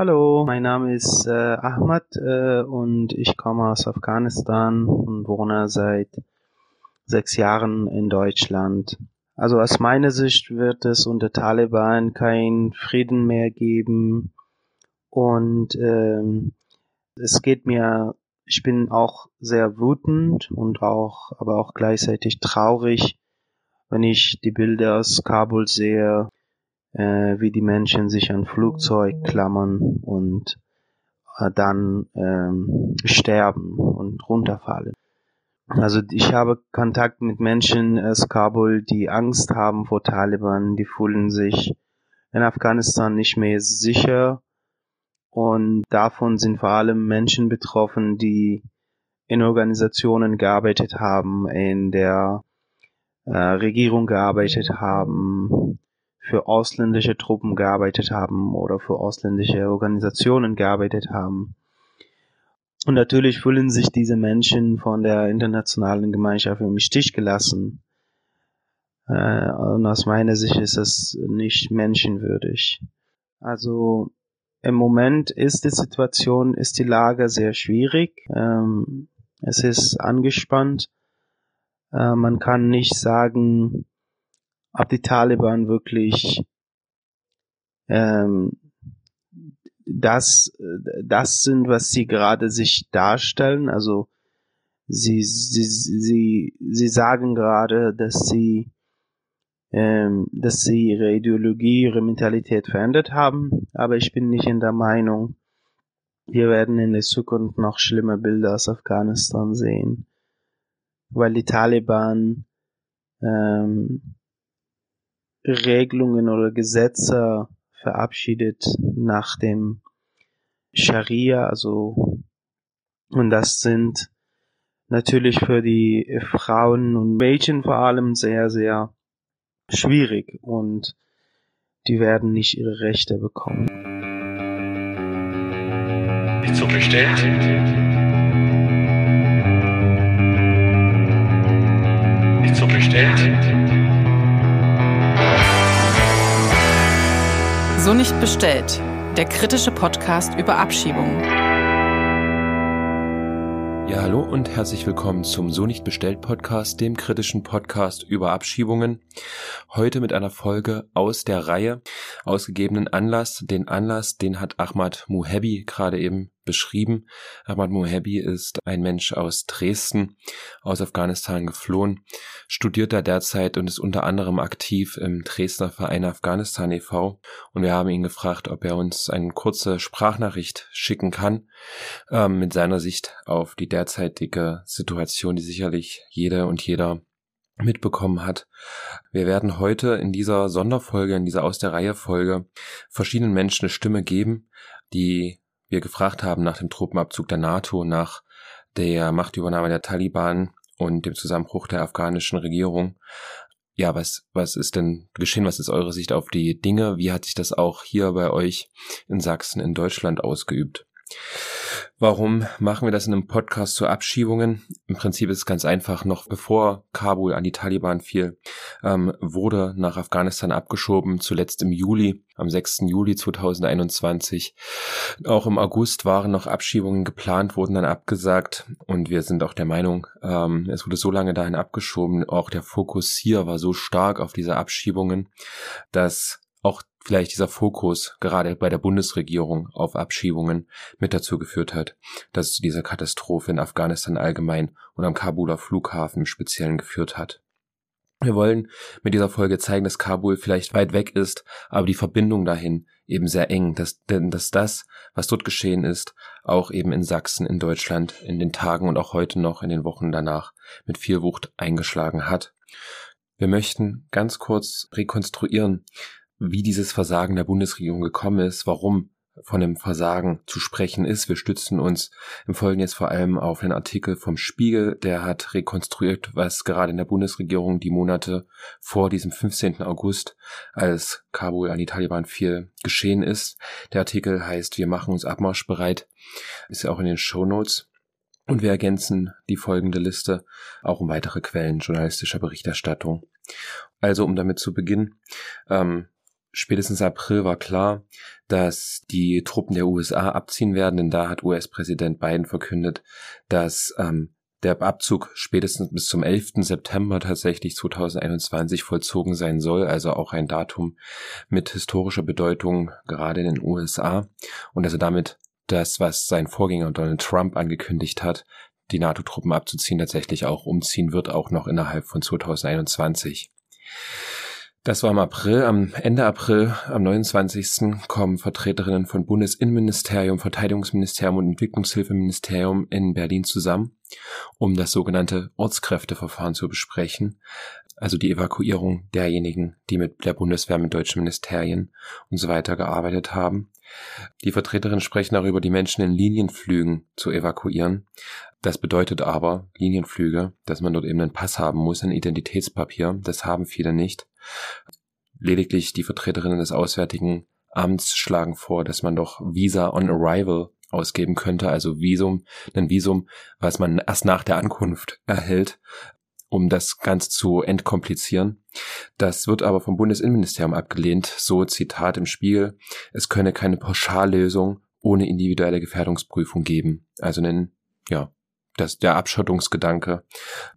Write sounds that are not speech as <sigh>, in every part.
Hallo, mein Name ist äh, Ahmad äh, und ich komme aus Afghanistan und wohne seit sechs Jahren in Deutschland. Also aus meiner Sicht wird es unter Taliban keinen Frieden mehr geben und ähm, es geht mir, ich bin auch sehr wütend und auch, aber auch gleichzeitig traurig, wenn ich die Bilder aus Kabul sehe, äh, wie die Menschen sich an Flugzeug klammern und äh, dann ähm, sterben und runterfallen. Also ich habe Kontakt mit Menschen aus Kabul, die Angst haben vor Taliban, die fühlen sich in Afghanistan nicht mehr sicher und davon sind vor allem Menschen betroffen, die in Organisationen gearbeitet haben, in der äh, Regierung gearbeitet haben, für ausländische Truppen gearbeitet haben oder für ausländische Organisationen gearbeitet haben. Und natürlich fühlen sich diese Menschen von der internationalen Gemeinschaft im Stich gelassen. Äh, und aus meiner Sicht ist das nicht menschenwürdig. Also im Moment ist die Situation, ist die Lage sehr schwierig. Ähm, es ist angespannt. Äh, man kann nicht sagen, ob die Taliban wirklich ähm, das, das sind, was sie gerade sich darstellen. Also sie, sie, sie, sie sagen gerade, dass sie, ähm, dass sie ihre Ideologie, ihre Mentalität verändert haben. Aber ich bin nicht in der Meinung, wir werden in der Zukunft noch schlimme Bilder aus Afghanistan sehen, weil die Taliban ähm, Regelungen oder Gesetze verabschiedet nach dem Scharia, also und das sind natürlich für die Frauen und Mädchen vor allem sehr, sehr schwierig und die werden nicht ihre Rechte bekommen. So bestellt. Nicht so bestellt. So nicht bestellt. Der kritische Podcast über Abschiebungen. Ja, hallo und herzlich willkommen zum So nicht bestellt Podcast, dem kritischen Podcast über Abschiebungen. Heute mit einer Folge aus der Reihe ausgegebenen Anlass. Den Anlass, den hat Ahmad Muhebi gerade eben beschrieben. Ahmad Mohebi ist ein Mensch aus Dresden, aus Afghanistan geflohen, studiert da derzeit und ist unter anderem aktiv im Dresdner Verein Afghanistan e.V. Und wir haben ihn gefragt, ob er uns eine kurze Sprachnachricht schicken kann, ähm, mit seiner Sicht auf die derzeitige Situation, die sicherlich jede und jeder mitbekommen hat. Wir werden heute in dieser Sonderfolge, in dieser Aus der Reihe Folge verschiedenen Menschen eine Stimme geben, die wir gefragt haben nach dem Truppenabzug der NATO, nach der Machtübernahme der Taliban und dem Zusammenbruch der afghanischen Regierung. Ja, was, was ist denn geschehen? Was ist eure Sicht auf die Dinge? Wie hat sich das auch hier bei euch in Sachsen in Deutschland ausgeübt? Warum machen wir das in einem Podcast zu Abschiebungen? Im Prinzip ist es ganz einfach. Noch bevor Kabul an die Taliban fiel, ähm, wurde nach Afghanistan abgeschoben, zuletzt im Juli, am 6. Juli 2021. Auch im August waren noch Abschiebungen geplant, wurden dann abgesagt und wir sind auch der Meinung, ähm, es wurde so lange dahin abgeschoben, auch der Fokus hier war so stark auf diese Abschiebungen, dass auch vielleicht dieser Fokus gerade bei der Bundesregierung auf Abschiebungen mit dazu geführt hat, dass es zu dieser Katastrophe in Afghanistan allgemein und am Kabuler Flughafen im Speziellen geführt hat. Wir wollen mit dieser Folge zeigen, dass Kabul vielleicht weit weg ist, aber die Verbindung dahin eben sehr eng, dass, denn dass das, was dort geschehen ist, auch eben in Sachsen, in Deutschland, in den Tagen und auch heute noch in den Wochen danach mit viel Wucht eingeschlagen hat. Wir möchten ganz kurz rekonstruieren, wie dieses Versagen der Bundesregierung gekommen ist, warum von dem Versagen zu sprechen ist. Wir stützen uns im Folgenden jetzt vor allem auf einen Artikel vom Spiegel, der hat rekonstruiert, was gerade in der Bundesregierung die Monate vor diesem 15. August, als Kabul an die Taliban fiel, geschehen ist. Der Artikel heißt Wir machen uns abmarschbereit, ist ja auch in den Show Notes. Und wir ergänzen die folgende Liste auch um weitere Quellen journalistischer Berichterstattung. Also um damit zu beginnen, ähm, spätestens April war klar, dass die Truppen der USA abziehen werden, denn da hat US-Präsident Biden verkündet, dass ähm, der Abzug spätestens bis zum 11. September tatsächlich 2021 vollzogen sein soll, also auch ein Datum mit historischer Bedeutung gerade in den USA und also damit das, was sein Vorgänger Donald Trump angekündigt hat, die NATO-Truppen abzuziehen, tatsächlich auch umziehen wird, auch noch innerhalb von 2021. Das war im April. Am Ende April, am 29. kommen Vertreterinnen von Bundesinnenministerium, Verteidigungsministerium und Entwicklungshilfeministerium in Berlin zusammen, um das sogenannte Ortskräfteverfahren zu besprechen. Also die Evakuierung derjenigen, die mit der Bundeswehr, mit deutschen Ministerien und so weiter gearbeitet haben. Die Vertreterinnen sprechen darüber, die Menschen in Linienflügen zu evakuieren. Das bedeutet aber, Linienflüge, dass man dort eben einen Pass haben muss, ein Identitätspapier. Das haben viele nicht. Lediglich die Vertreterinnen des Auswärtigen Amts schlagen vor, dass man doch Visa on Arrival ausgeben könnte, also Visum, ein Visum, was man erst nach der Ankunft erhält, um das Ganze zu entkomplizieren. Das wird aber vom Bundesinnenministerium abgelehnt, so Zitat im Spiegel, es könne keine Pauschallösung ohne individuelle Gefährdungsprüfung geben. Also ein, ja, das, der Abschottungsgedanke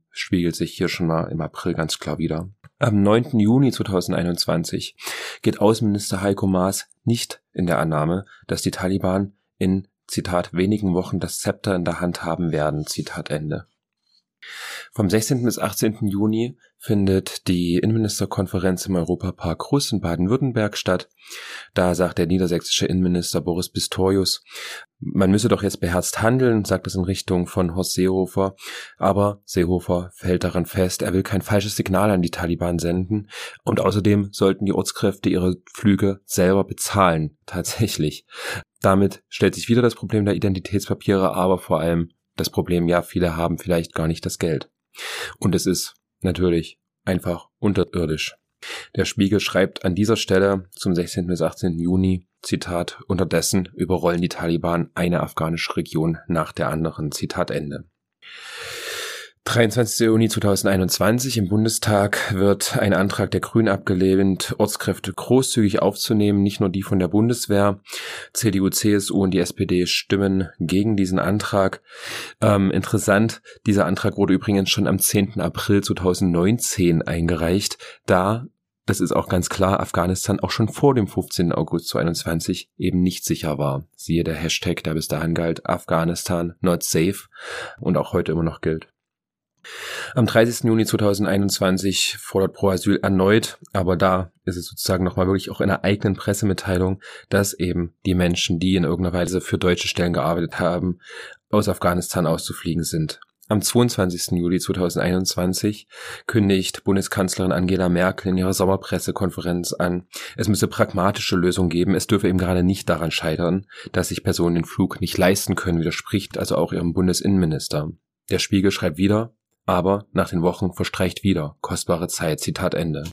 spiegelt sich hier schon mal im April ganz klar wieder. Am 9. Juni 2021 geht Außenminister Heiko Maas nicht in der Annahme, dass die Taliban in Zitat wenigen Wochen das Zepter in der Hand haben werden. Zitat Ende. Vom 16. bis 18. Juni findet die Innenministerkonferenz im Europapark Russ in Baden-Württemberg statt. Da sagt der niedersächsische Innenminister Boris Pistorius, man müsse doch jetzt beherzt handeln, sagt es in Richtung von Horst Seehofer. Aber Seehofer fällt daran fest, er will kein falsches Signal an die Taliban senden. Und außerdem sollten die Ortskräfte ihre Flüge selber bezahlen, tatsächlich. Damit stellt sich wieder das Problem der Identitätspapiere, aber vor allem das Problem, ja, viele haben vielleicht gar nicht das Geld. Und es ist natürlich einfach unterirdisch. Der Spiegel schreibt an dieser Stelle zum 16. bis 18. Juni, Zitat, unterdessen überrollen die Taliban eine afghanische Region nach der anderen, Zitat Ende. 23. Juni 2021 im Bundestag wird ein Antrag der Grünen abgelehnt, Ortskräfte großzügig aufzunehmen, nicht nur die von der Bundeswehr. CDU, CSU und die SPD stimmen gegen diesen Antrag. Ähm, interessant, dieser Antrag wurde übrigens schon am 10. April 2019 eingereicht. Da das ist auch ganz klar, Afghanistan auch schon vor dem 15. August 2021 eben nicht sicher war. Siehe der Hashtag, der bis dahin galt, Afghanistan not safe und auch heute immer noch gilt. Am 30. Juni 2021 fordert Pro Asyl erneut, aber da ist es sozusagen nochmal wirklich auch in einer eigenen Pressemitteilung, dass eben die Menschen, die in irgendeiner Weise für deutsche Stellen gearbeitet haben, aus Afghanistan auszufliegen sind. Am 22. Juli 2021 kündigt Bundeskanzlerin Angela Merkel in ihrer Sommerpressekonferenz an, es müsse pragmatische Lösungen geben, es dürfe eben gerade nicht daran scheitern, dass sich Personen den Flug nicht leisten können, widerspricht also auch ihrem Bundesinnenminister. Der Spiegel schreibt wieder, aber nach den Wochen verstreicht wieder kostbare Zeit. Zitat Ende.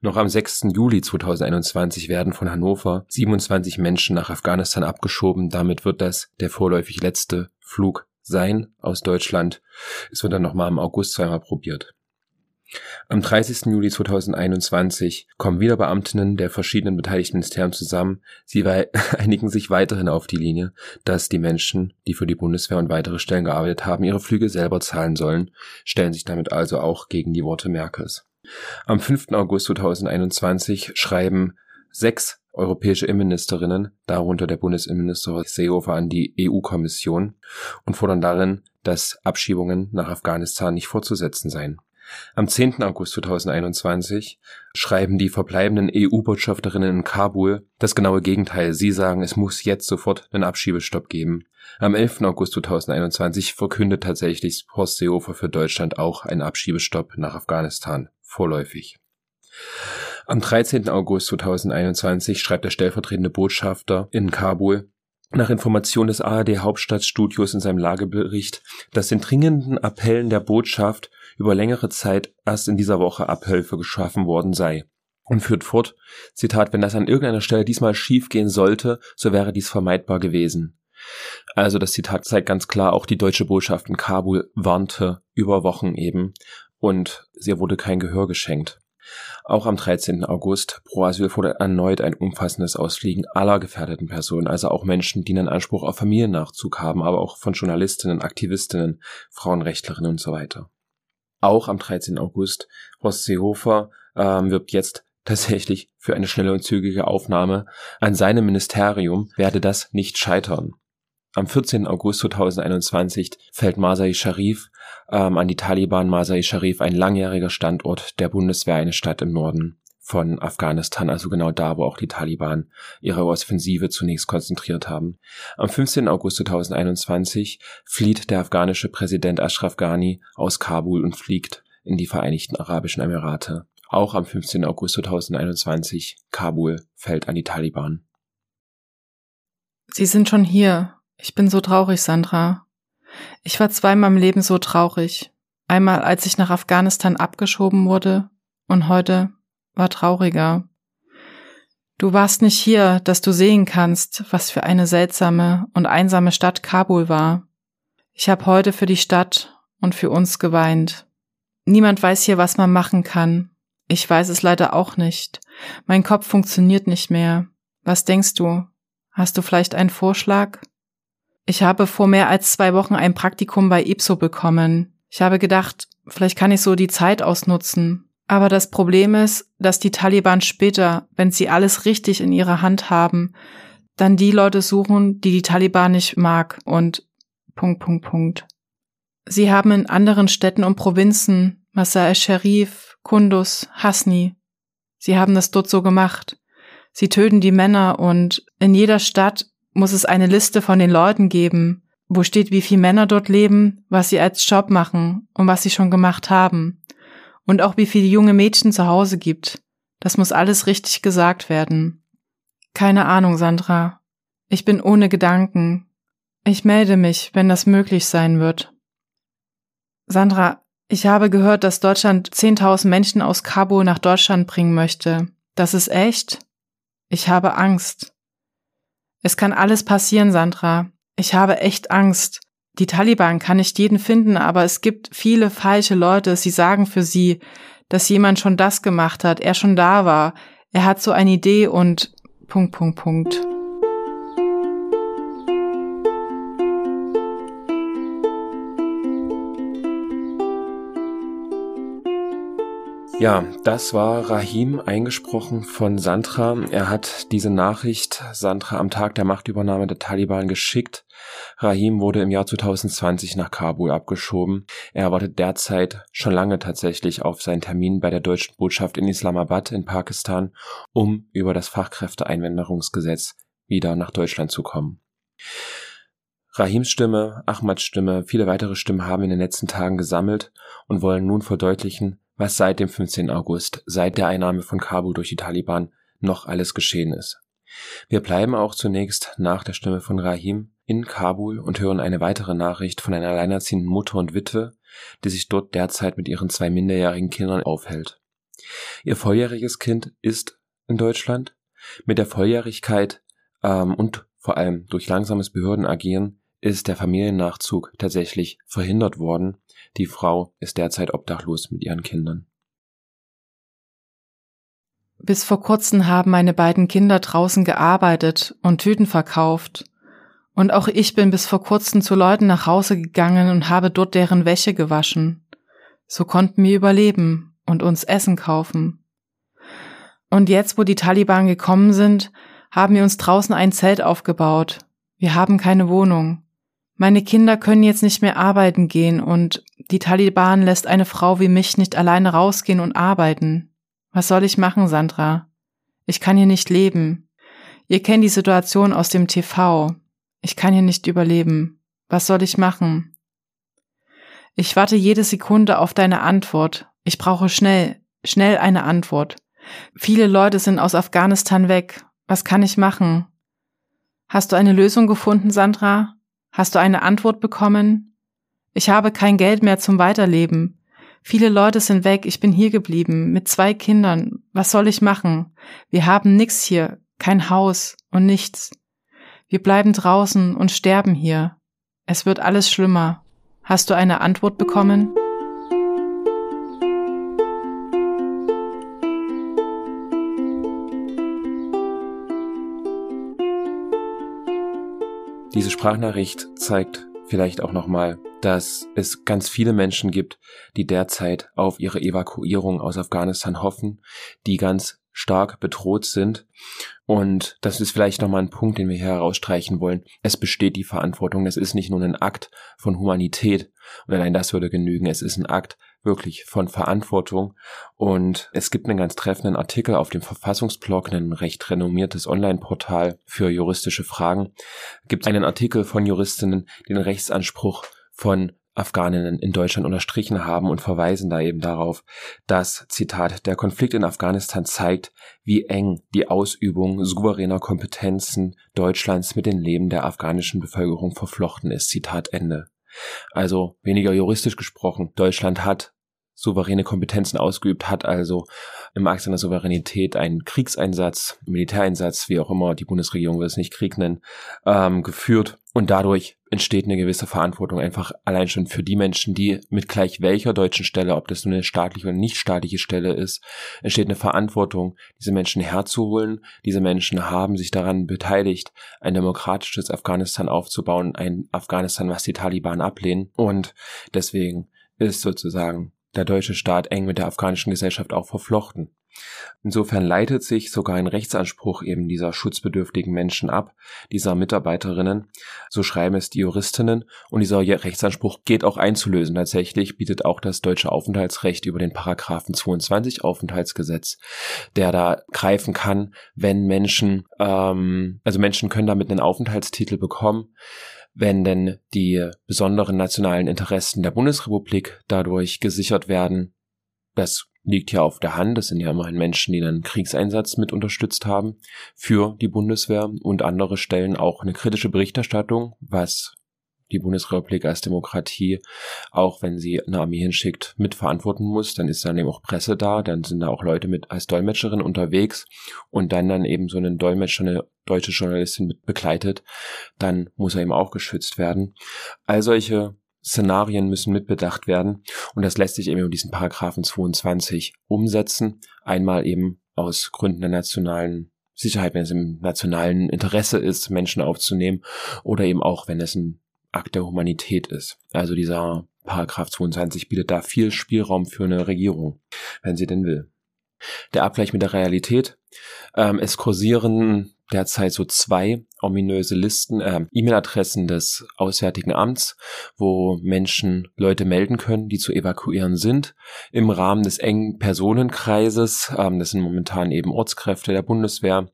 Noch am 6. Juli 2021 werden von Hannover 27 Menschen nach Afghanistan abgeschoben. Damit wird das der vorläufig letzte Flug sein aus Deutschland. Es wird dann nochmal im August zweimal probiert. Am 30. Juli 2021 kommen wieder Beamtinnen der verschiedenen beteiligten Ministerien zusammen. Sie <laughs> einigen sich weiterhin auf die Linie, dass die Menschen, die für die Bundeswehr und weitere Stellen gearbeitet haben, ihre Flüge selber zahlen sollen, stellen sich damit also auch gegen die Worte Merkels. Am 5. August 2021 schreiben sechs europäische Innenministerinnen, darunter der Bundesinnenminister Seehofer an die EU-Kommission und fordern darin, dass Abschiebungen nach Afghanistan nicht fortzusetzen seien. Am 10. August 2021 schreiben die verbleibenden EU-Botschafterinnen in Kabul das genaue Gegenteil. Sie sagen, es muss jetzt sofort einen Abschiebestopp geben. Am 11. August 2021 verkündet tatsächlich Horst Seehofer für Deutschland auch einen Abschiebestopp nach Afghanistan. Vorläufig. Am 13. August 2021 schreibt der stellvertretende Botschafter in Kabul, nach Information des ARD Hauptstadtstudios in seinem Lagebericht, dass den dringenden Appellen der Botschaft über längere Zeit erst in dieser Woche Abhilfe geschaffen worden sei. Und führt fort, Zitat, wenn das an irgendeiner Stelle diesmal schief gehen sollte, so wäre dies vermeidbar gewesen. Also das Zitat zeigt ganz klar, auch die deutsche Botschaft in Kabul warnte über Wochen eben und sie wurde kein Gehör geschenkt. Auch am 13. August pro Asyl wurde erneut ein umfassendes Ausfliegen aller gefährdeten Personen, also auch Menschen, die einen Anspruch auf Familiennachzug haben, aber auch von Journalistinnen, Aktivistinnen, Frauenrechtlerinnen und so weiter. Auch am 13. August, Horst Seehofer ähm, wirbt jetzt tatsächlich für eine schnelle und zügige Aufnahme. An seinem Ministerium werde das nicht scheitern. Am 14. August 2021 fällt Masai Sharif ähm, an die Taliban. Masai Sharif, ein langjähriger Standort der Bundeswehr, eine Stadt im Norden von Afghanistan, also genau da, wo auch die Taliban ihre Offensive zunächst konzentriert haben. Am 15. August 2021 flieht der afghanische Präsident Ashraf Ghani aus Kabul und fliegt in die Vereinigten Arabischen Emirate. Auch am 15. August 2021 Kabul fällt an die Taliban. Sie sind schon hier. Ich bin so traurig, Sandra. Ich war zweimal im Leben so traurig. Einmal, als ich nach Afghanistan abgeschoben wurde und heute war trauriger. Du warst nicht hier, dass du sehen kannst, was für eine seltsame und einsame Stadt Kabul war. Ich habe heute für die Stadt und für uns geweint. Niemand weiß hier, was man machen kann. Ich weiß es leider auch nicht. Mein Kopf funktioniert nicht mehr. Was denkst du? Hast du vielleicht einen Vorschlag? Ich habe vor mehr als zwei Wochen ein Praktikum bei IPSO bekommen. Ich habe gedacht, vielleicht kann ich so die Zeit ausnutzen. Aber das Problem ist, dass die Taliban später, wenn sie alles richtig in ihrer Hand haben, dann die Leute suchen, die die Taliban nicht mag und Punkt, Punkt, Punkt. Sie haben in anderen Städten und Provinzen, Masai Sharif, Kundus, Hasni, sie haben das dort so gemacht. Sie töten die Männer und in jeder Stadt muss es eine Liste von den Leuten geben, wo steht, wie viele Männer dort leben, was sie als Job machen und was sie schon gemacht haben. Und auch wie viele junge Mädchen zu Hause gibt. Das muss alles richtig gesagt werden. Keine Ahnung, Sandra. Ich bin ohne Gedanken. Ich melde mich, wenn das möglich sein wird. Sandra, ich habe gehört, dass Deutschland 10.000 Menschen aus Kabul nach Deutschland bringen möchte. Das ist echt? Ich habe Angst. Es kann alles passieren, Sandra. Ich habe echt Angst. Die Taliban kann nicht jeden finden, aber es gibt viele falsche Leute. Sie sagen für sie, dass jemand schon das gemacht hat, er schon da war. Er hat so eine Idee und Punkt, Punkt, Punkt. Ja, das war Rahim, eingesprochen von Sandra. Er hat diese Nachricht Sandra am Tag der Machtübernahme der Taliban geschickt. Rahim wurde im Jahr 2020 nach Kabul abgeschoben. Er wartet derzeit schon lange tatsächlich auf seinen Termin bei der deutschen Botschaft in Islamabad in Pakistan, um über das Fachkräfteeinwanderungsgesetz wieder nach Deutschland zu kommen. Rahims Stimme, Ahmads Stimme, viele weitere Stimmen haben in den letzten Tagen gesammelt und wollen nun verdeutlichen, was seit dem 15. August, seit der Einnahme von Kabul durch die Taliban, noch alles geschehen ist. Wir bleiben auch zunächst nach der Stimme von Rahim in Kabul und hören eine weitere Nachricht von einer alleinerziehenden Mutter und Witwe, die sich dort derzeit mit ihren zwei minderjährigen Kindern aufhält. Ihr volljähriges Kind ist in Deutschland. Mit der Volljährigkeit ähm, und vor allem durch langsames Behördenagieren ist der Familiennachzug tatsächlich verhindert worden. Die Frau ist derzeit obdachlos mit ihren Kindern. Bis vor kurzem haben meine beiden Kinder draußen gearbeitet und Tüten verkauft. Und auch ich bin bis vor kurzem zu Leuten nach Hause gegangen und habe dort deren Wäsche gewaschen. So konnten wir überleben und uns Essen kaufen. Und jetzt, wo die Taliban gekommen sind, haben wir uns draußen ein Zelt aufgebaut. Wir haben keine Wohnung. Meine Kinder können jetzt nicht mehr arbeiten gehen und die Taliban lässt eine Frau wie mich nicht alleine rausgehen und arbeiten. Was soll ich machen, Sandra? Ich kann hier nicht leben. Ihr kennt die Situation aus dem TV. Ich kann hier nicht überleben. Was soll ich machen? Ich warte jede Sekunde auf deine Antwort. Ich brauche schnell, schnell eine Antwort. Viele Leute sind aus Afghanistan weg. Was kann ich machen? Hast du eine Lösung gefunden, Sandra? Hast du eine Antwort bekommen? Ich habe kein Geld mehr zum Weiterleben. Viele Leute sind weg, ich bin hier geblieben, mit zwei Kindern. Was soll ich machen? Wir haben nix hier, kein Haus und nichts. Wir bleiben draußen und sterben hier. Es wird alles schlimmer. Hast du eine Antwort bekommen? Diese Sprachnachricht zeigt vielleicht auch nochmal, dass es ganz viele Menschen gibt, die derzeit auf ihre Evakuierung aus Afghanistan hoffen, die ganz stark bedroht sind. Und das ist vielleicht nochmal ein Punkt, den wir hier herausstreichen wollen. Es besteht die Verantwortung. Es ist nicht nur ein Akt von Humanität. Und allein das würde genügen. Es ist ein Akt wirklich von Verantwortung. Und es gibt einen ganz treffenden Artikel auf dem Verfassungsblog, ein recht renommiertes Online-Portal für juristische Fragen. Gibt einen Artikel von Juristinnen, den Rechtsanspruch von Afghaninnen in Deutschland unterstrichen haben und verweisen da eben darauf, dass, Zitat, der Konflikt in Afghanistan zeigt, wie eng die Ausübung souveräner Kompetenzen Deutschlands mit dem Leben der afghanischen Bevölkerung verflochten ist. Zitat Ende. Also weniger juristisch gesprochen, Deutschland hat souveräne Kompetenzen ausgeübt, hat also im Akt seiner Souveränität einen Kriegseinsatz, Militäreinsatz, wie auch immer, die Bundesregierung will es nicht Krieg nennen, ähm, geführt. Und dadurch entsteht eine gewisse Verantwortung einfach allein schon für die Menschen, die mit gleich welcher deutschen Stelle, ob das nun eine staatliche oder nicht staatliche Stelle ist, entsteht eine Verantwortung, diese Menschen herzuholen. Diese Menschen haben sich daran beteiligt, ein demokratisches Afghanistan aufzubauen, ein Afghanistan, was die Taliban ablehnen. Und deswegen ist sozusagen der deutsche Staat eng mit der afghanischen Gesellschaft auch verflochten. Insofern leitet sich sogar ein Rechtsanspruch eben dieser schutzbedürftigen Menschen ab, dieser Mitarbeiterinnen, so schreiben es die Juristinnen, und dieser Rechtsanspruch geht auch einzulösen. Tatsächlich bietet auch das deutsche Aufenthaltsrecht über den Paragraphen 22 Aufenthaltsgesetz, der da greifen kann, wenn Menschen, ähm, also Menschen können damit einen Aufenthaltstitel bekommen, wenn denn die besonderen nationalen Interessen der Bundesrepublik dadurch gesichert werden, das liegt ja auf der Hand. Das sind ja immerhin Menschen, die einen Kriegseinsatz mit unterstützt haben für die Bundeswehr und andere stellen auch eine kritische Berichterstattung, was die Bundesrepublik als Demokratie, auch wenn sie eine Armee hinschickt, mitverantworten muss, dann ist dann eben auch Presse da, dann sind da auch Leute mit als Dolmetscherin unterwegs und dann dann eben so einen Dolmetscher, eine deutsche Journalistin mit begleitet, dann muss er eben auch geschützt werden. All solche Szenarien müssen mitbedacht werden und das lässt sich eben in diesen Paragraphen 22 umsetzen. Einmal eben aus Gründen der nationalen Sicherheit, wenn es im nationalen Interesse ist, Menschen aufzunehmen oder eben auch, wenn es ein Akt der Humanität ist. Also dieser Paragraph 22 bietet da viel Spielraum für eine Regierung, wenn sie denn will. Der Abgleich mit der Realität. Ähm, es kursieren derzeit so zwei ominöse Listen, äh, E-Mail-Adressen des Auswärtigen Amts, wo Menschen Leute melden können, die zu evakuieren sind, im Rahmen des engen Personenkreises. Ähm, das sind momentan eben Ortskräfte der Bundeswehr,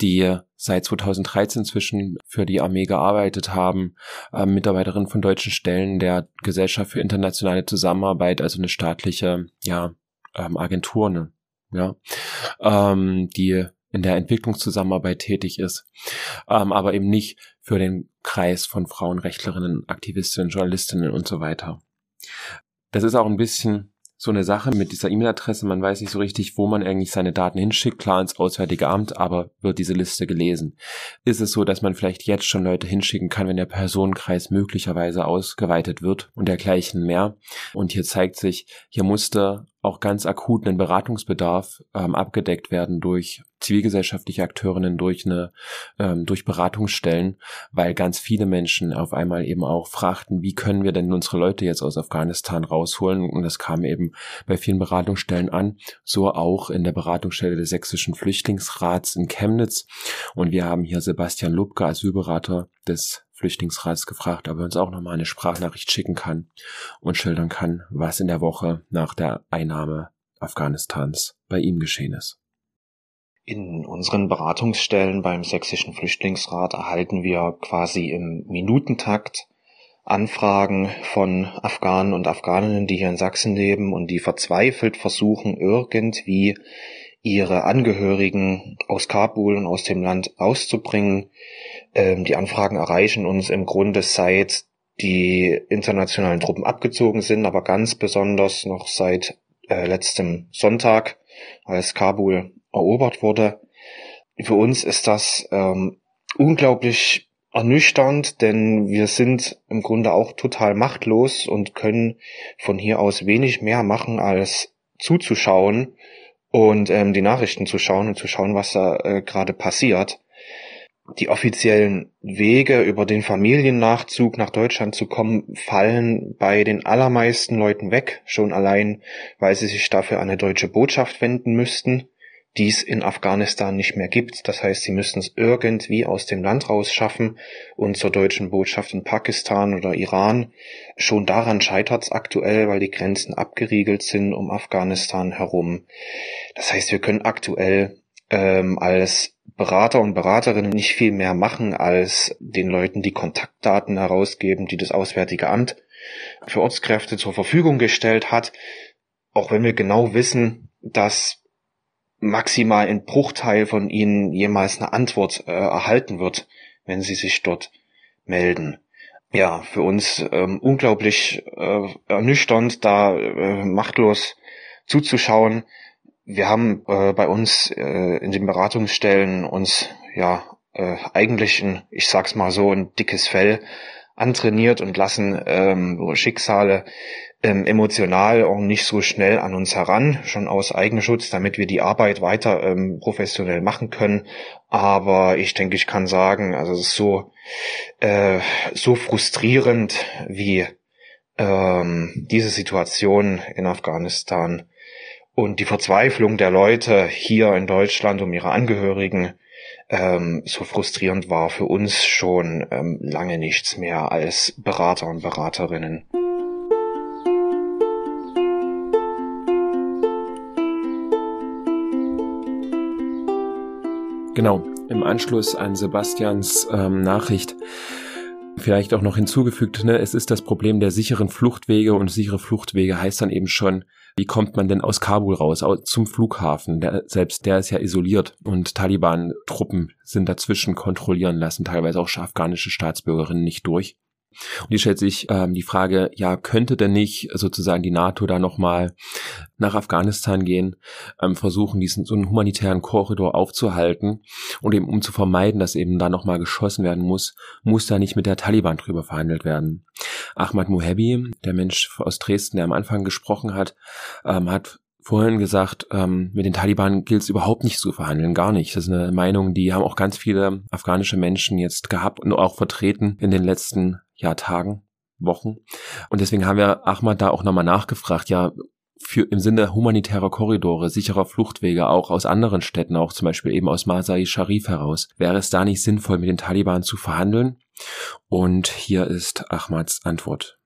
die seit 2013 zwischen für die Armee gearbeitet haben, äh, Mitarbeiterinnen von deutschen Stellen der Gesellschaft für internationale Zusammenarbeit, also eine staatliche ja, ähm, Agentur, ne? ja, ähm, die in der Entwicklungszusammenarbeit tätig ist, ähm, aber eben nicht für den Kreis von Frauenrechtlerinnen, Aktivistinnen, Journalistinnen und so weiter. Das ist auch ein bisschen so eine Sache mit dieser E-Mail-Adresse. Man weiß nicht so richtig, wo man eigentlich seine Daten hinschickt. Klar ins Auswärtige Amt, aber wird diese Liste gelesen? Ist es so, dass man vielleicht jetzt schon Leute hinschicken kann, wenn der Personenkreis möglicherweise ausgeweitet wird und dergleichen mehr? Und hier zeigt sich, hier musste auch ganz akut Beratungsbedarf ähm, abgedeckt werden durch zivilgesellschaftliche Akteurinnen, durch eine ähm, durch Beratungsstellen, weil ganz viele Menschen auf einmal eben auch fragten, wie können wir denn unsere Leute jetzt aus Afghanistan rausholen? Und das kam eben bei vielen Beratungsstellen an, so auch in der Beratungsstelle des Sächsischen Flüchtlingsrats in Chemnitz. Und wir haben hier Sebastian Lubke, Asylberater des Flüchtlingsrats gefragt, ob er uns auch nochmal eine Sprachnachricht schicken kann und schildern kann, was in der Woche nach der Einnahme Afghanistans bei ihm geschehen ist. In unseren Beratungsstellen beim Sächsischen Flüchtlingsrat erhalten wir quasi im Minutentakt Anfragen von Afghanen und Afghaninnen, die hier in Sachsen leben und die verzweifelt versuchen, irgendwie ihre Angehörigen aus Kabul und aus dem Land auszubringen. Ähm, die Anfragen erreichen uns im Grunde seit die internationalen Truppen abgezogen sind, aber ganz besonders noch seit äh, letztem Sonntag, als Kabul erobert wurde. Für uns ist das ähm, unglaublich ernüchternd, denn wir sind im Grunde auch total machtlos und können von hier aus wenig mehr machen, als zuzuschauen und ähm, die Nachrichten zu schauen und zu schauen, was da äh, gerade passiert. die offiziellen Wege über den Familiennachzug nach Deutschland zu kommen, fallen bei den allermeisten Leuten weg, schon allein, weil sie sich dafür an eine deutsche Botschaft wenden müssten die es in Afghanistan nicht mehr gibt. Das heißt, sie müssen es irgendwie aus dem Land raus schaffen und zur deutschen Botschaft in Pakistan oder Iran. Schon daran scheitert es aktuell, weil die Grenzen abgeriegelt sind um Afghanistan herum. Das heißt, wir können aktuell ähm, als Berater und Beraterinnen nicht viel mehr machen, als den Leuten die Kontaktdaten herausgeben, die das Auswärtige Amt für Ortskräfte zur Verfügung gestellt hat. Auch wenn wir genau wissen, dass maximal ein Bruchteil von ihnen jemals eine Antwort äh, erhalten wird, wenn sie sich dort melden. Ja, für uns ähm, unglaublich äh, ernüchternd, da äh, machtlos zuzuschauen. Wir haben äh, bei uns äh, in den Beratungsstellen uns ja äh, eigentlich ein, ich sag's mal so, ein dickes Fell antrainiert und lassen ähm, Schicksale ähm, emotional auch nicht so schnell an uns heran, schon aus Eigenschutz, damit wir die Arbeit weiter ähm, professionell machen können. Aber ich denke, ich kann sagen, also es ist so, äh, so frustrierend wie ähm, diese Situation in Afghanistan und die Verzweiflung der Leute hier in Deutschland um ihre Angehörigen ähm, so frustrierend war für uns schon ähm, lange nichts mehr als Berater und Beraterinnen. Genau, im Anschluss an Sebastians ähm, Nachricht vielleicht auch noch hinzugefügt, ne, es ist das Problem der sicheren Fluchtwege und sichere Fluchtwege heißt dann eben schon, wie kommt man denn aus Kabul raus, zum Flughafen? Der, selbst der ist ja isoliert und Taliban-Truppen sind dazwischen kontrollieren lassen, teilweise auch afghanische Staatsbürgerinnen nicht durch. Und hier stellt sich ähm, die Frage, ja, könnte denn nicht sozusagen die NATO da nochmal nach Afghanistan gehen, ähm, versuchen, diesen so einen humanitären Korridor aufzuhalten und eben um zu vermeiden, dass eben da nochmal geschossen werden muss, muss da nicht mit der Taliban drüber verhandelt werden. Ahmad Muhebi, der Mensch aus Dresden, der am Anfang gesprochen hat, ähm, hat vorhin gesagt, ähm, mit den Taliban gilt es überhaupt nicht zu verhandeln, gar nicht. Das ist eine Meinung, die haben auch ganz viele afghanische Menschen jetzt gehabt und auch vertreten in den letzten ja, Tagen, Wochen. Und deswegen haben wir Ahmad da auch nochmal nachgefragt, ja, für im Sinne humanitärer Korridore, sicherer Fluchtwege auch aus anderen Städten, auch zum Beispiel eben aus Masai Sharif heraus, wäre es da nicht sinnvoll, mit den Taliban zu verhandeln? Und hier ist Ahmads Antwort.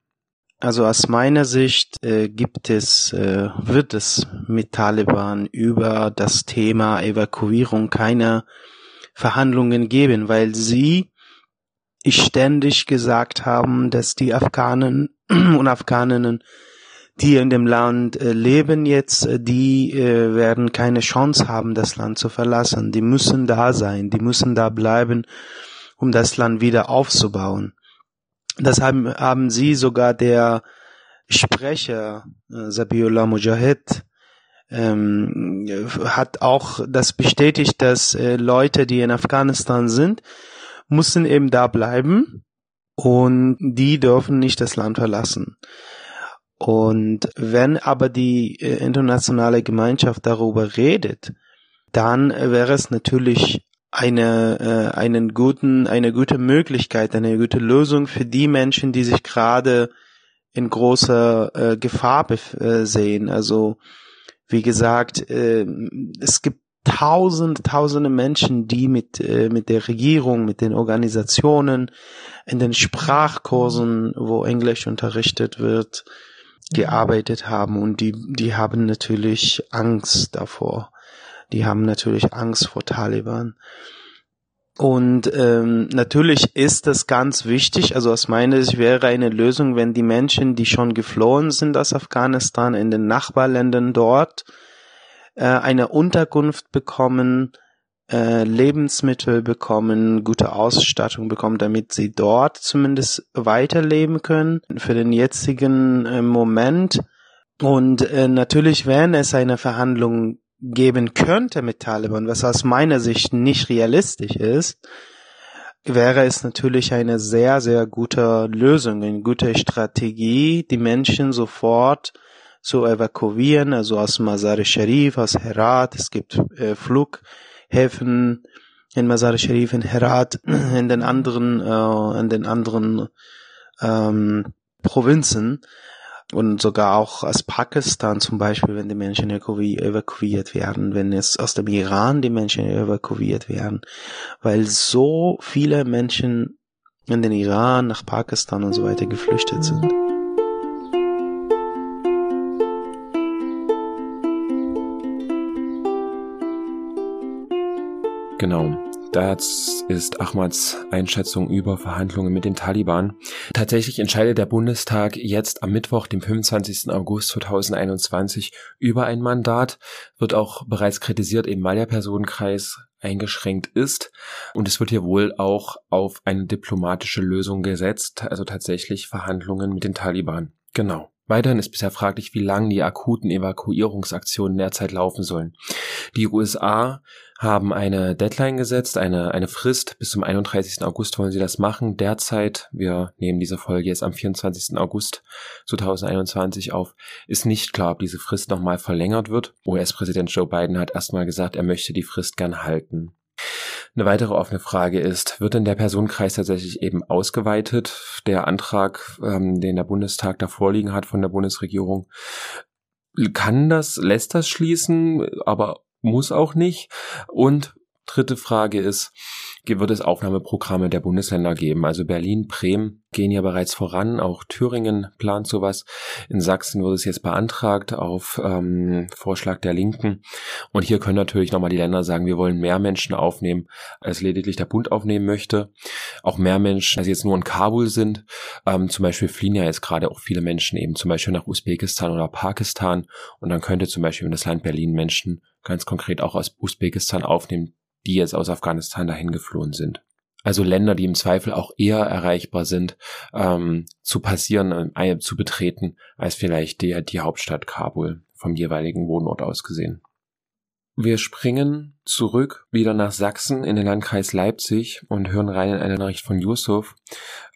Also aus meiner Sicht äh, gibt es, äh, wird es mit Taliban über das Thema Evakuierung keine Verhandlungen geben, weil sie ständig gesagt haben, dass die Afghanen <clears throat> und Afghaninnen, die in dem Land äh, leben jetzt, äh, die äh, werden keine Chance haben, das Land zu verlassen. Die müssen da sein, die müssen da bleiben, um das Land wieder aufzubauen. Das haben, haben sie sogar der Sprecher äh, Sabiullah Mujahid ähm, hat auch das bestätigt, dass Leute, die in Afghanistan sind, mussten eben da bleiben und die dürfen nicht das Land verlassen. Und wenn aber die äh, internationale Gemeinschaft darüber redet, dann wäre es natürlich eine, äh, einen guten, eine gute Möglichkeit, eine gute Lösung für die Menschen, die sich gerade in großer äh, Gefahr äh, sehen. Also wie gesagt, äh, es gibt tausend, tausende Menschen, die mit, äh, mit der Regierung, mit den Organisationen, in den Sprachkursen, wo Englisch unterrichtet wird, gearbeitet haben und die, die haben natürlich Angst davor. Die haben natürlich Angst vor Taliban. Und ähm, natürlich ist das ganz wichtig. Also aus meiner Sicht wäre eine Lösung, wenn die Menschen, die schon geflohen sind aus Afghanistan in den Nachbarländern dort, äh, eine Unterkunft bekommen, äh, Lebensmittel bekommen, gute Ausstattung bekommen, damit sie dort zumindest weiterleben können für den jetzigen äh, Moment. Und äh, natürlich, wenn es eine Verhandlung geben könnte mit Taliban, was aus meiner Sicht nicht realistisch ist, wäre es natürlich eine sehr, sehr gute Lösung, eine gute Strategie, die Menschen sofort zu evakuieren, also aus Mazar Sharif, aus Herat. Es gibt äh, Flughäfen in Mazar Sharif, in Herat, <clears throat> in den anderen, äh, in den anderen ähm, Provinzen und sogar auch aus Pakistan zum Beispiel, wenn die Menschen evakuiert werden, wenn es aus dem Iran die Menschen evakuiert werden, weil so viele Menschen in den Iran, nach Pakistan und so weiter geflüchtet sind. Genau. Das ist Ahmads Einschätzung über Verhandlungen mit den Taliban. Tatsächlich entscheidet der Bundestag jetzt am Mittwoch, dem 25. August 2021, über ein Mandat. Wird auch bereits kritisiert, eben weil der Personenkreis eingeschränkt ist. Und es wird hier wohl auch auf eine diplomatische Lösung gesetzt, also tatsächlich Verhandlungen mit den Taliban. Genau. Weiterhin ist bisher fraglich, wie lange die akuten Evakuierungsaktionen derzeit laufen sollen. Die USA haben eine Deadline gesetzt, eine, eine Frist. Bis zum 31. August wollen sie das machen. Derzeit, wir nehmen diese Folge jetzt am 24. August 2021 auf, ist nicht klar, ob diese Frist nochmal verlängert wird. US-Präsident Joe Biden hat erstmal gesagt, er möchte die Frist gern halten. Eine weitere offene Frage ist, wird denn der Personenkreis tatsächlich eben ausgeweitet? Der Antrag, ähm, den der Bundestag da vorliegen hat von der Bundesregierung, kann das, lässt das schließen, aber muss auch nicht. Und dritte Frage ist, wird es Aufnahmeprogramme der Bundesländer geben. Also Berlin, Bremen gehen ja bereits voran, auch Thüringen plant sowas. In Sachsen wird es jetzt beantragt auf ähm, Vorschlag der Linken. Und hier können natürlich nochmal die Länder sagen, wir wollen mehr Menschen aufnehmen, als lediglich der Bund aufnehmen möchte. Auch mehr Menschen, als jetzt nur in Kabul sind. Ähm, zum Beispiel fliehen ja jetzt gerade auch viele Menschen eben zum Beispiel nach Usbekistan oder Pakistan. Und dann könnte zum Beispiel in das Land Berlin Menschen ganz konkret auch aus Usbekistan aufnehmen, die jetzt aus Afghanistan dahin geflohen sind. Also Länder, die im Zweifel auch eher erreichbar sind, ähm, zu passieren, äh, zu betreten, als vielleicht die, die Hauptstadt Kabul vom jeweiligen Wohnort aus gesehen. Wir springen zurück wieder nach Sachsen in den Landkreis Leipzig und hören rein in eine Nachricht von Yusuf,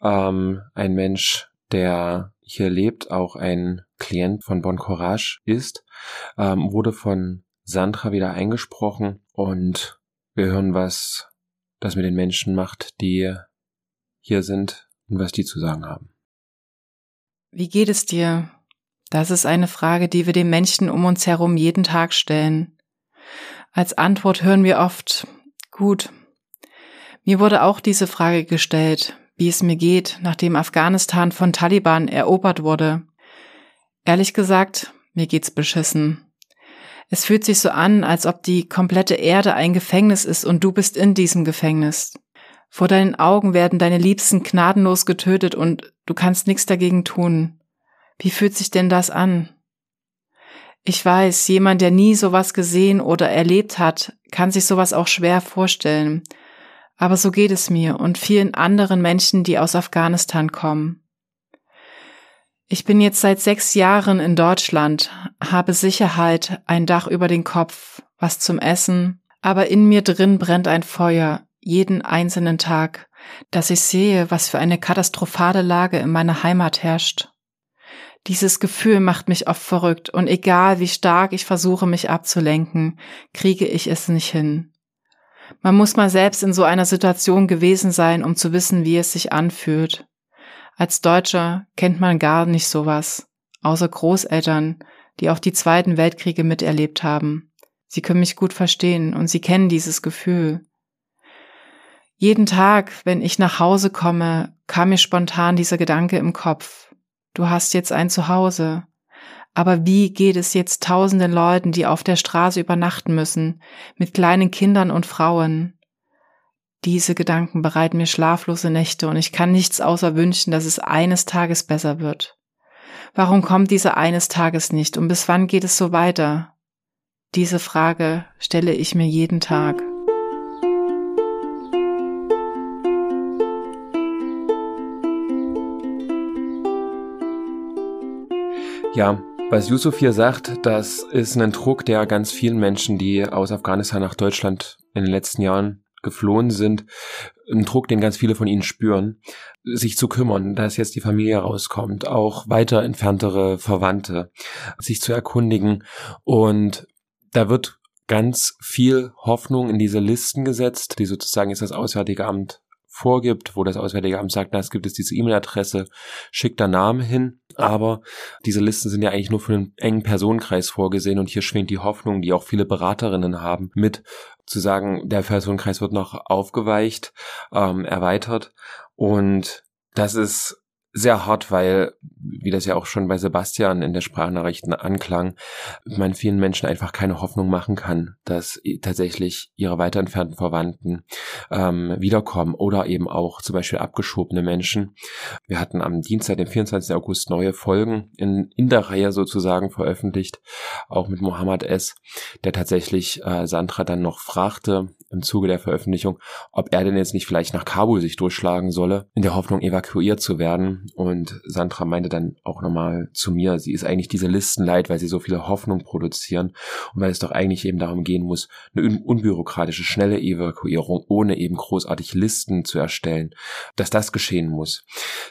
ähm, ein Mensch, der hier lebt, auch ein Klient von Bon Courage ist, ähm, wurde von Sandra wieder eingesprochen und wir hören, was das mit den Menschen macht, die hier sind und was die zu sagen haben. Wie geht es dir? Das ist eine Frage, die wir den Menschen um uns herum jeden Tag stellen. Als Antwort hören wir oft, gut. Mir wurde auch diese Frage gestellt, wie es mir geht, nachdem Afghanistan von Taliban erobert wurde. Ehrlich gesagt, mir geht's beschissen. Es fühlt sich so an, als ob die komplette Erde ein Gefängnis ist und du bist in diesem Gefängnis. Vor deinen Augen werden deine Liebsten gnadenlos getötet und du kannst nichts dagegen tun. Wie fühlt sich denn das an? Ich weiß, jemand, der nie sowas gesehen oder erlebt hat, kann sich sowas auch schwer vorstellen. Aber so geht es mir und vielen anderen Menschen, die aus Afghanistan kommen. Ich bin jetzt seit sechs Jahren in Deutschland, habe Sicherheit, ein Dach über den Kopf, was zum Essen, aber in mir drin brennt ein Feuer, jeden einzelnen Tag, dass ich sehe, was für eine katastrophale Lage in meiner Heimat herrscht. Dieses Gefühl macht mich oft verrückt und egal wie stark ich versuche, mich abzulenken, kriege ich es nicht hin. Man muss mal selbst in so einer Situation gewesen sein, um zu wissen, wie es sich anfühlt. Als Deutscher kennt man gar nicht sowas, außer Großeltern, die auch die zweiten Weltkriege miterlebt haben. Sie können mich gut verstehen und sie kennen dieses Gefühl. Jeden Tag, wenn ich nach Hause komme, kam mir spontan dieser Gedanke im Kopf. Du hast jetzt ein Zuhause. Aber wie geht es jetzt tausenden Leuten, die auf der Straße übernachten müssen, mit kleinen Kindern und Frauen? Diese Gedanken bereiten mir schlaflose Nächte und ich kann nichts außer wünschen, dass es eines Tages besser wird. Warum kommt dieser eines Tages nicht und bis wann geht es so weiter? Diese Frage stelle ich mir jeden Tag. Ja, was Yusuf hier sagt, das ist ein Druck, der ganz vielen Menschen, die aus Afghanistan nach Deutschland in den letzten Jahren geflohen sind, ein Druck, den ganz viele von ihnen spüren, sich zu kümmern, dass jetzt die Familie rauskommt, auch weiter entferntere Verwandte, sich zu erkundigen. Und da wird ganz viel Hoffnung in diese Listen gesetzt, die sozusagen jetzt das Auswärtige Amt vorgibt, wo das Auswärtige Amt sagt, na, es gibt jetzt diese E-Mail-Adresse, schickt da Namen hin. Aber diese Listen sind ja eigentlich nur für einen engen Personenkreis vorgesehen und hier schwingt die Hoffnung, die auch viele Beraterinnen haben, mit zu sagen, der Personenkreis wird noch aufgeweicht, ähm, erweitert. Und das ist sehr hart, weil, wie das ja auch schon bei Sebastian in der Sprachnachrichten anklang, man vielen Menschen einfach keine Hoffnung machen kann, dass tatsächlich ihre weiter entfernten Verwandten ähm, wiederkommen oder eben auch zum Beispiel abgeschobene Menschen. Wir hatten am Dienstag, den 24. August, neue Folgen in, in der Reihe sozusagen veröffentlicht, auch mit Mohammed S., der tatsächlich äh, Sandra dann noch fragte im Zuge der Veröffentlichung, ob er denn jetzt nicht vielleicht nach Kabul sich durchschlagen solle, in der Hoffnung evakuiert zu werden und Sandra meinte dann auch nochmal zu mir, sie ist eigentlich diese Listen leid, weil sie so viele Hoffnung produzieren und weil es doch eigentlich eben darum gehen muss, eine unbürokratische, schnelle Evakuierung ohne eben großartig Listen zu erstellen, dass das geschehen muss.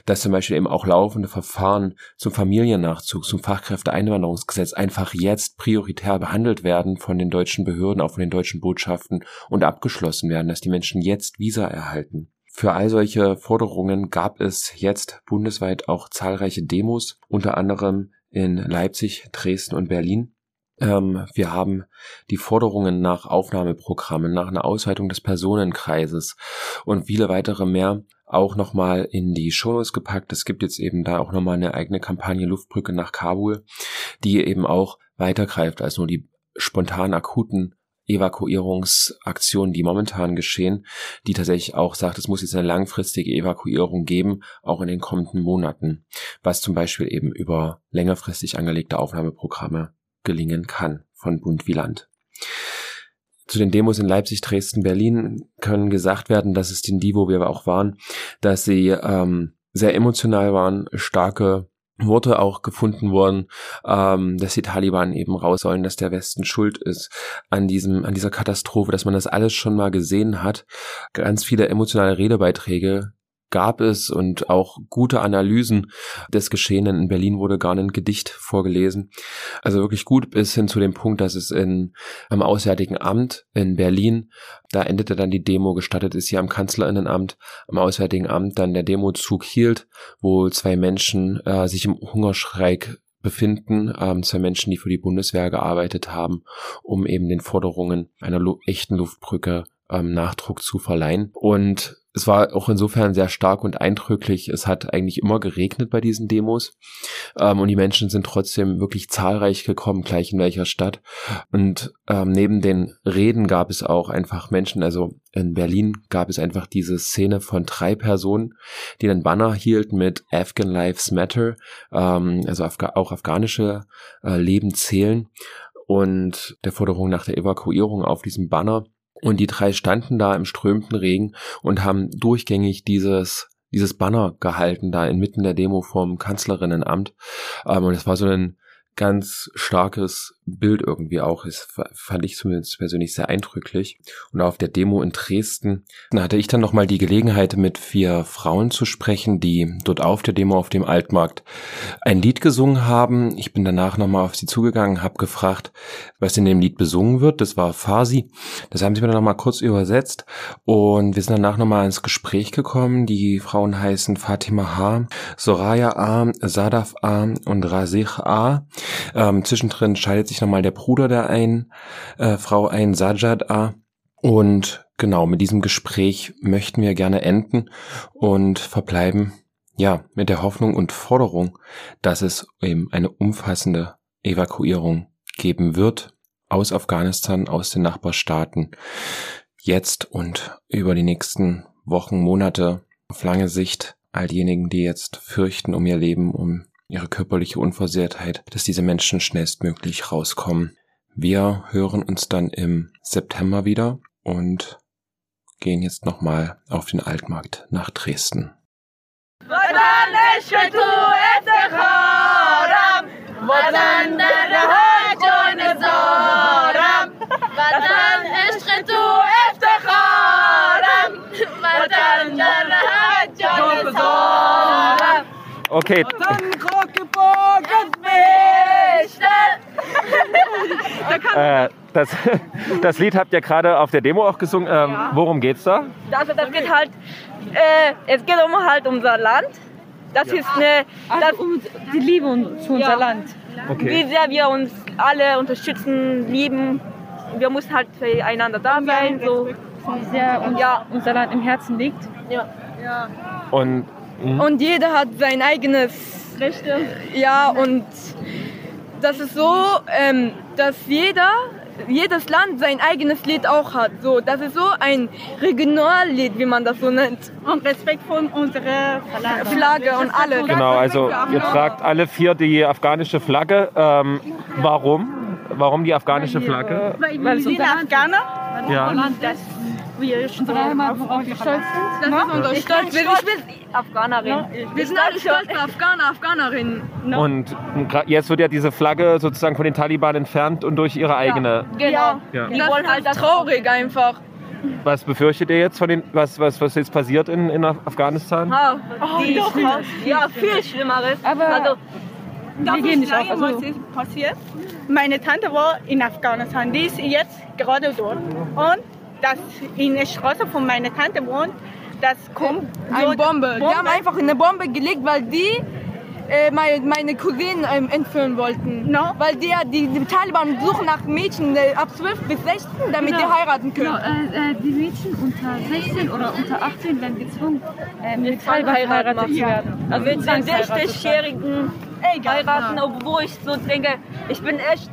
Dass zum Beispiel eben auch laufende Verfahren zum Familiennachzug, zum Fachkräfteeinwanderungsgesetz einfach jetzt prioritär behandelt werden von den deutschen Behörden, auch von den deutschen Botschaften und abgeschlossen werden, dass die Menschen jetzt Visa erhalten. Für all solche Forderungen gab es jetzt bundesweit auch zahlreiche Demos, unter anderem in Leipzig, Dresden und Berlin. Ähm, wir haben die Forderungen nach Aufnahmeprogrammen, nach einer Ausweitung des Personenkreises und viele weitere mehr auch nochmal in die Shownotes gepackt. Es gibt jetzt eben da auch nochmal eine eigene Kampagne Luftbrücke nach Kabul, die eben auch weitergreift als nur die spontan akuten Evakuierungsaktionen, die momentan geschehen, die tatsächlich auch sagt, es muss jetzt eine langfristige Evakuierung geben, auch in den kommenden Monaten, was zum Beispiel eben über längerfristig angelegte Aufnahmeprogramme gelingen kann von Bund wie Land. Zu den Demos in Leipzig, Dresden, Berlin können gesagt werden, dass es den die, wo wir auch waren, dass sie ähm, sehr emotional waren, starke Worte auch gefunden worden, ähm, dass die Taliban eben raus sollen, dass der Westen schuld ist an diesem, an dieser Katastrophe, dass man das alles schon mal gesehen hat. Ganz viele emotionale Redebeiträge gab es und auch gute Analysen des Geschehenen. In Berlin wurde gar ein Gedicht vorgelesen. Also wirklich gut bis hin zu dem Punkt, dass es in, am Auswärtigen Amt in Berlin, da endete dann die Demo, gestattet ist hier am Kanzlerinnenamt, am Auswärtigen Amt dann der Demozug hielt, wo zwei Menschen äh, sich im Hungerschreik befinden, ähm, zwei Menschen, die für die Bundeswehr gearbeitet haben, um eben den Forderungen einer echten Luftbrücke ähm, Nachdruck zu verleihen. Und es war auch insofern sehr stark und eindrücklich. Es hat eigentlich immer geregnet bei diesen Demos. Ähm, und die Menschen sind trotzdem wirklich zahlreich gekommen, gleich in welcher Stadt. Und ähm, neben den Reden gab es auch einfach Menschen, also in Berlin gab es einfach diese Szene von drei Personen, die den Banner hielten mit Afghan Lives Matter, ähm, also Afga auch afghanische äh, Leben zählen und der Forderung nach der Evakuierung auf diesem Banner und die drei standen da im strömenden Regen und haben durchgängig dieses dieses Banner gehalten da inmitten der Demo vom Kanzlerinnenamt. Ähm, und es war so ein ganz starkes Bild irgendwie auch. Das fand ich zumindest persönlich sehr eindrücklich. Und auf der Demo in Dresden hatte ich dann nochmal die Gelegenheit, mit vier Frauen zu sprechen, die dort auf der Demo auf dem Altmarkt ein Lied gesungen haben. Ich bin danach nochmal auf sie zugegangen, habe gefragt, was in dem Lied besungen wird. Das war Farsi. Das haben sie mir dann nochmal kurz übersetzt. Und wir sind danach nochmal ins Gespräch gekommen. Die Frauen heißen Fatima H., Soraya A., Sadaf A. und Razich A. Ähm, zwischendrin scheidet sich nochmal der Bruder der einen äh, Frau ein, Sajad A. Und genau, mit diesem Gespräch möchten wir gerne enden und verbleiben, ja, mit der Hoffnung und Forderung, dass es eben eine umfassende Evakuierung geben wird aus Afghanistan, aus den Nachbarstaaten, jetzt und über die nächsten Wochen, Monate, auf lange Sicht, all diejenigen, die jetzt fürchten um ihr Leben, um ihre körperliche Unversehrtheit, dass diese Menschen schnellstmöglich rauskommen. Wir hören uns dann im September wieder und gehen jetzt nochmal auf den Altmarkt nach Dresden. Okay. Äh, das, <laughs> das Lied habt ihr gerade auf der Demo auch gesungen. Ähm, Worum geht's da? Also das geht halt, äh, es geht um halt unser Land. Das ist eine, das, Also um die Liebe zu unser Ja. Land. wie sehr wir uns alle unterstützen, lieben. Wir müssen halt füreinander da sein. So. Wie sehr uns Ja. unser Land im Herzen liegt. Und Und jeder hat sein eigenes Rechte. Ja, und das ist so, ähm, dass jeder, jedes Land sein eigenes Lied auch hat. So, das ist so ein Regionallied, wie man das so nennt. Und Respekt von unserer Flagge. Flagge und alles. genau, also ihr tragt alle vier die afghanische Flagge. Ähm, warum? Warum die afghanische Flagge? Weil, es sind unser Afghaner. Ja. Das wir Unsere Heimat, worauf wir stolz sind. Das ist unser Ich bin Stolz. Wir, stolz, ich bin, Afghanerin. wir sind alle stolze Afghaner, Afghanerinnen. Und gra- jetzt wird ja diese Flagge sozusagen von den Taliban entfernt und durch ihre eigene. Genau. Ja. Die Das wollen ist halt das traurig einfach. Was befürchtet ihr jetzt von den, was, was, was jetzt passiert in, in Af- Afghanistan? Ah, die, ja, viel Schlimmeres. Aber- also, Wir gehen nicht auf. sagen, Also, was ist passiert? Meine Tante war in Afghanistan. Die ist jetzt gerade dort. Und das in der Straße von meiner Tante wohnt, das kommt Eine so- Bombe. Die haben einfach eine Bombe gelegt, weil die äh, meine, meine Cousinen ähm, entführen wollten. No. Weil die, die, die Taliban suchen nach Mädchen äh, ab 12 bis 16, damit die heiraten können. genau, äh, äh, die Mädchen unter 16 oder unter 18 werden gezwungen, äh, mit Taliban Heirat verheiratet machen. zu werden. also mit den zwangsheiratet 60-Jährigen Egal. heiraten, obwohl ich so denke, ich bin echt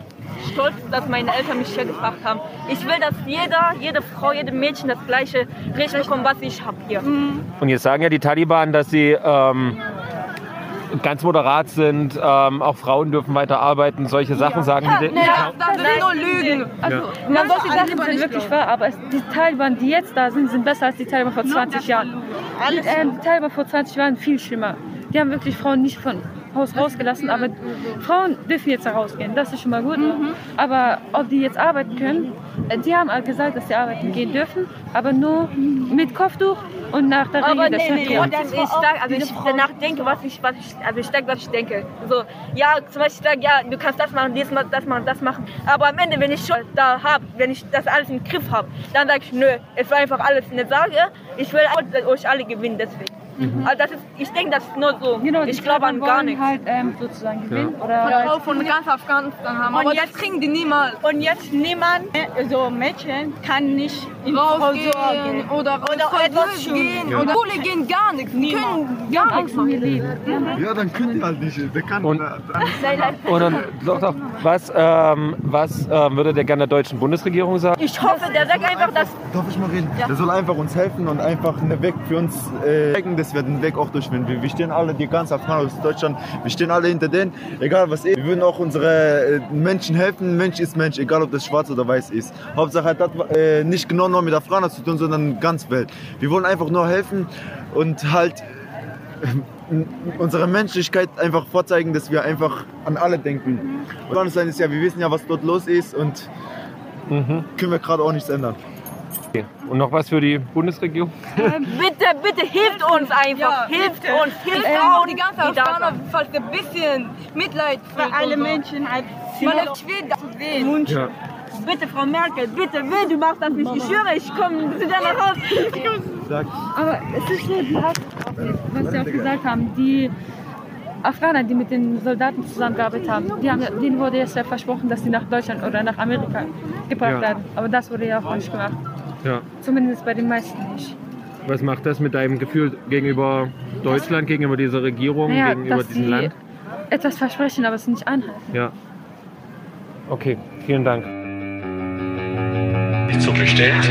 stolz, dass meine Eltern mich hier gebracht haben. Ich will, dass jeder, jede Frau, jede Mädchen das gleiche Recht bekommt, was ich habe hier. Und jetzt sagen ja die Taliban, dass sie ähm, ganz moderat sind, ähm, auch Frauen dürfen weiter arbeiten, solche Sachen sagen die. Nee, das, das sind nur Lügen. Also, soll solche Sachen sind nicht wirklich wahr, aber es, die Taliban, die jetzt da sind, sind besser als die Taliban vor 20 Jahren. Die, ähm, die Taliban vor 20 Jahren viel schlimmer. Die haben wirklich Frauen nicht von Haus rausgelassen, aber Frauen dürfen jetzt rausgehen, das ist schon mal gut. Aber ob die jetzt arbeiten können, äh, die haben halt gesagt, dass sie arbeiten gehen dürfen, aber nur mit Kopftuch und nach der Aber Regel der nee, nee, dann ich sag, also ich danach denke, was ich, was ich, also ich denke, was ich denke. So, ja, zum Beispiel ich sage, ja, du kannst das machen, dies machen, das machen, das machen. Aber am Ende, wenn ich schon da habe, wenn ich das alles im Griff habe, dann sage ich, nö, es war einfach alles eine Sage. Ich will euch alle gewinnen, deswegen. Also das ist, ich denke, das ist nur so. Genau, ich glaube an gar nichts. halt ähm, sozusagen gewinnen oder Von halt von ganz Afghanistan haben. Und jetzt- kriegen die niemals. Und jetzt niemand, so Mädchen, kann nicht in Rausgehen Vorsorge. oder, Oder etwas gehen tun. oder Schule gehen, gar nichts. Die können gar nichts machen. Ja, dann könnt ihr halt nicht. Der kann Und- dann, Und dann, doch, doch, was, ähm, was ähm, würde der gerne der deutschen Bundesregierung sagen? Ich hoffe, der sagt einfach, dass darf ich mal reden? Der soll einfach uns helfen und einfach einen Weg für uns äh, zeigen, dass wir den Weg auch durchfinden. Wir, stehen alle, die ganze Afghanen aus Deutschland, wir stehen alle hinter denen, egal was ist. Wir würden auch unsere äh, Menschen helfen. Mensch ist Mensch, egal ob das schwarz oder weiß ist. Hauptsache hat das äh, nicht genau nur mit Afghaner zu tun, sondern ganz Welt. Wir wollen einfach nur helfen und halt äh, unsere Menschlichkeit einfach vorzeigen, dass wir einfach an alle denken. Afghanistan ist ja, wir wissen ja, was dort los ist und können wir gerade auch nichts ändern. Okay. Und noch was für die Bundesregierung? bitte, bitte hilft uns einfach. hilft uns, hilft Ähm, Frauen, die da Afghaner, falls ein bisschen Mitleid Für alle Menschen halt. Man ist schwer das zu sehen. Ja. Bitte, Frau Merkel, bitte, bitte, du machst das nicht. Ich schwöre, ich komme zu dir nach Hause. Aber es ist so, die hat, was Sie auch gesagt haben, die Afghaner, die mit den Soldaten zusammengearbeitet haben, die haben ja- denen wurde jetzt ja versprochen, dass sie nach Deutschland oder nach Amerika gebracht Ja. werden. Aber das wurde ja auch nicht gemacht. Ja. Zumindest bei den meisten nicht. Was macht das mit deinem Gefühl gegenüber Deutschland, gegenüber dieser Regierung, Naja, gegenüber dass diesem sie Land? etwas versprechen, aber es nicht einhalten. Ja. Okay, vielen Dank. Nicht so bestellt.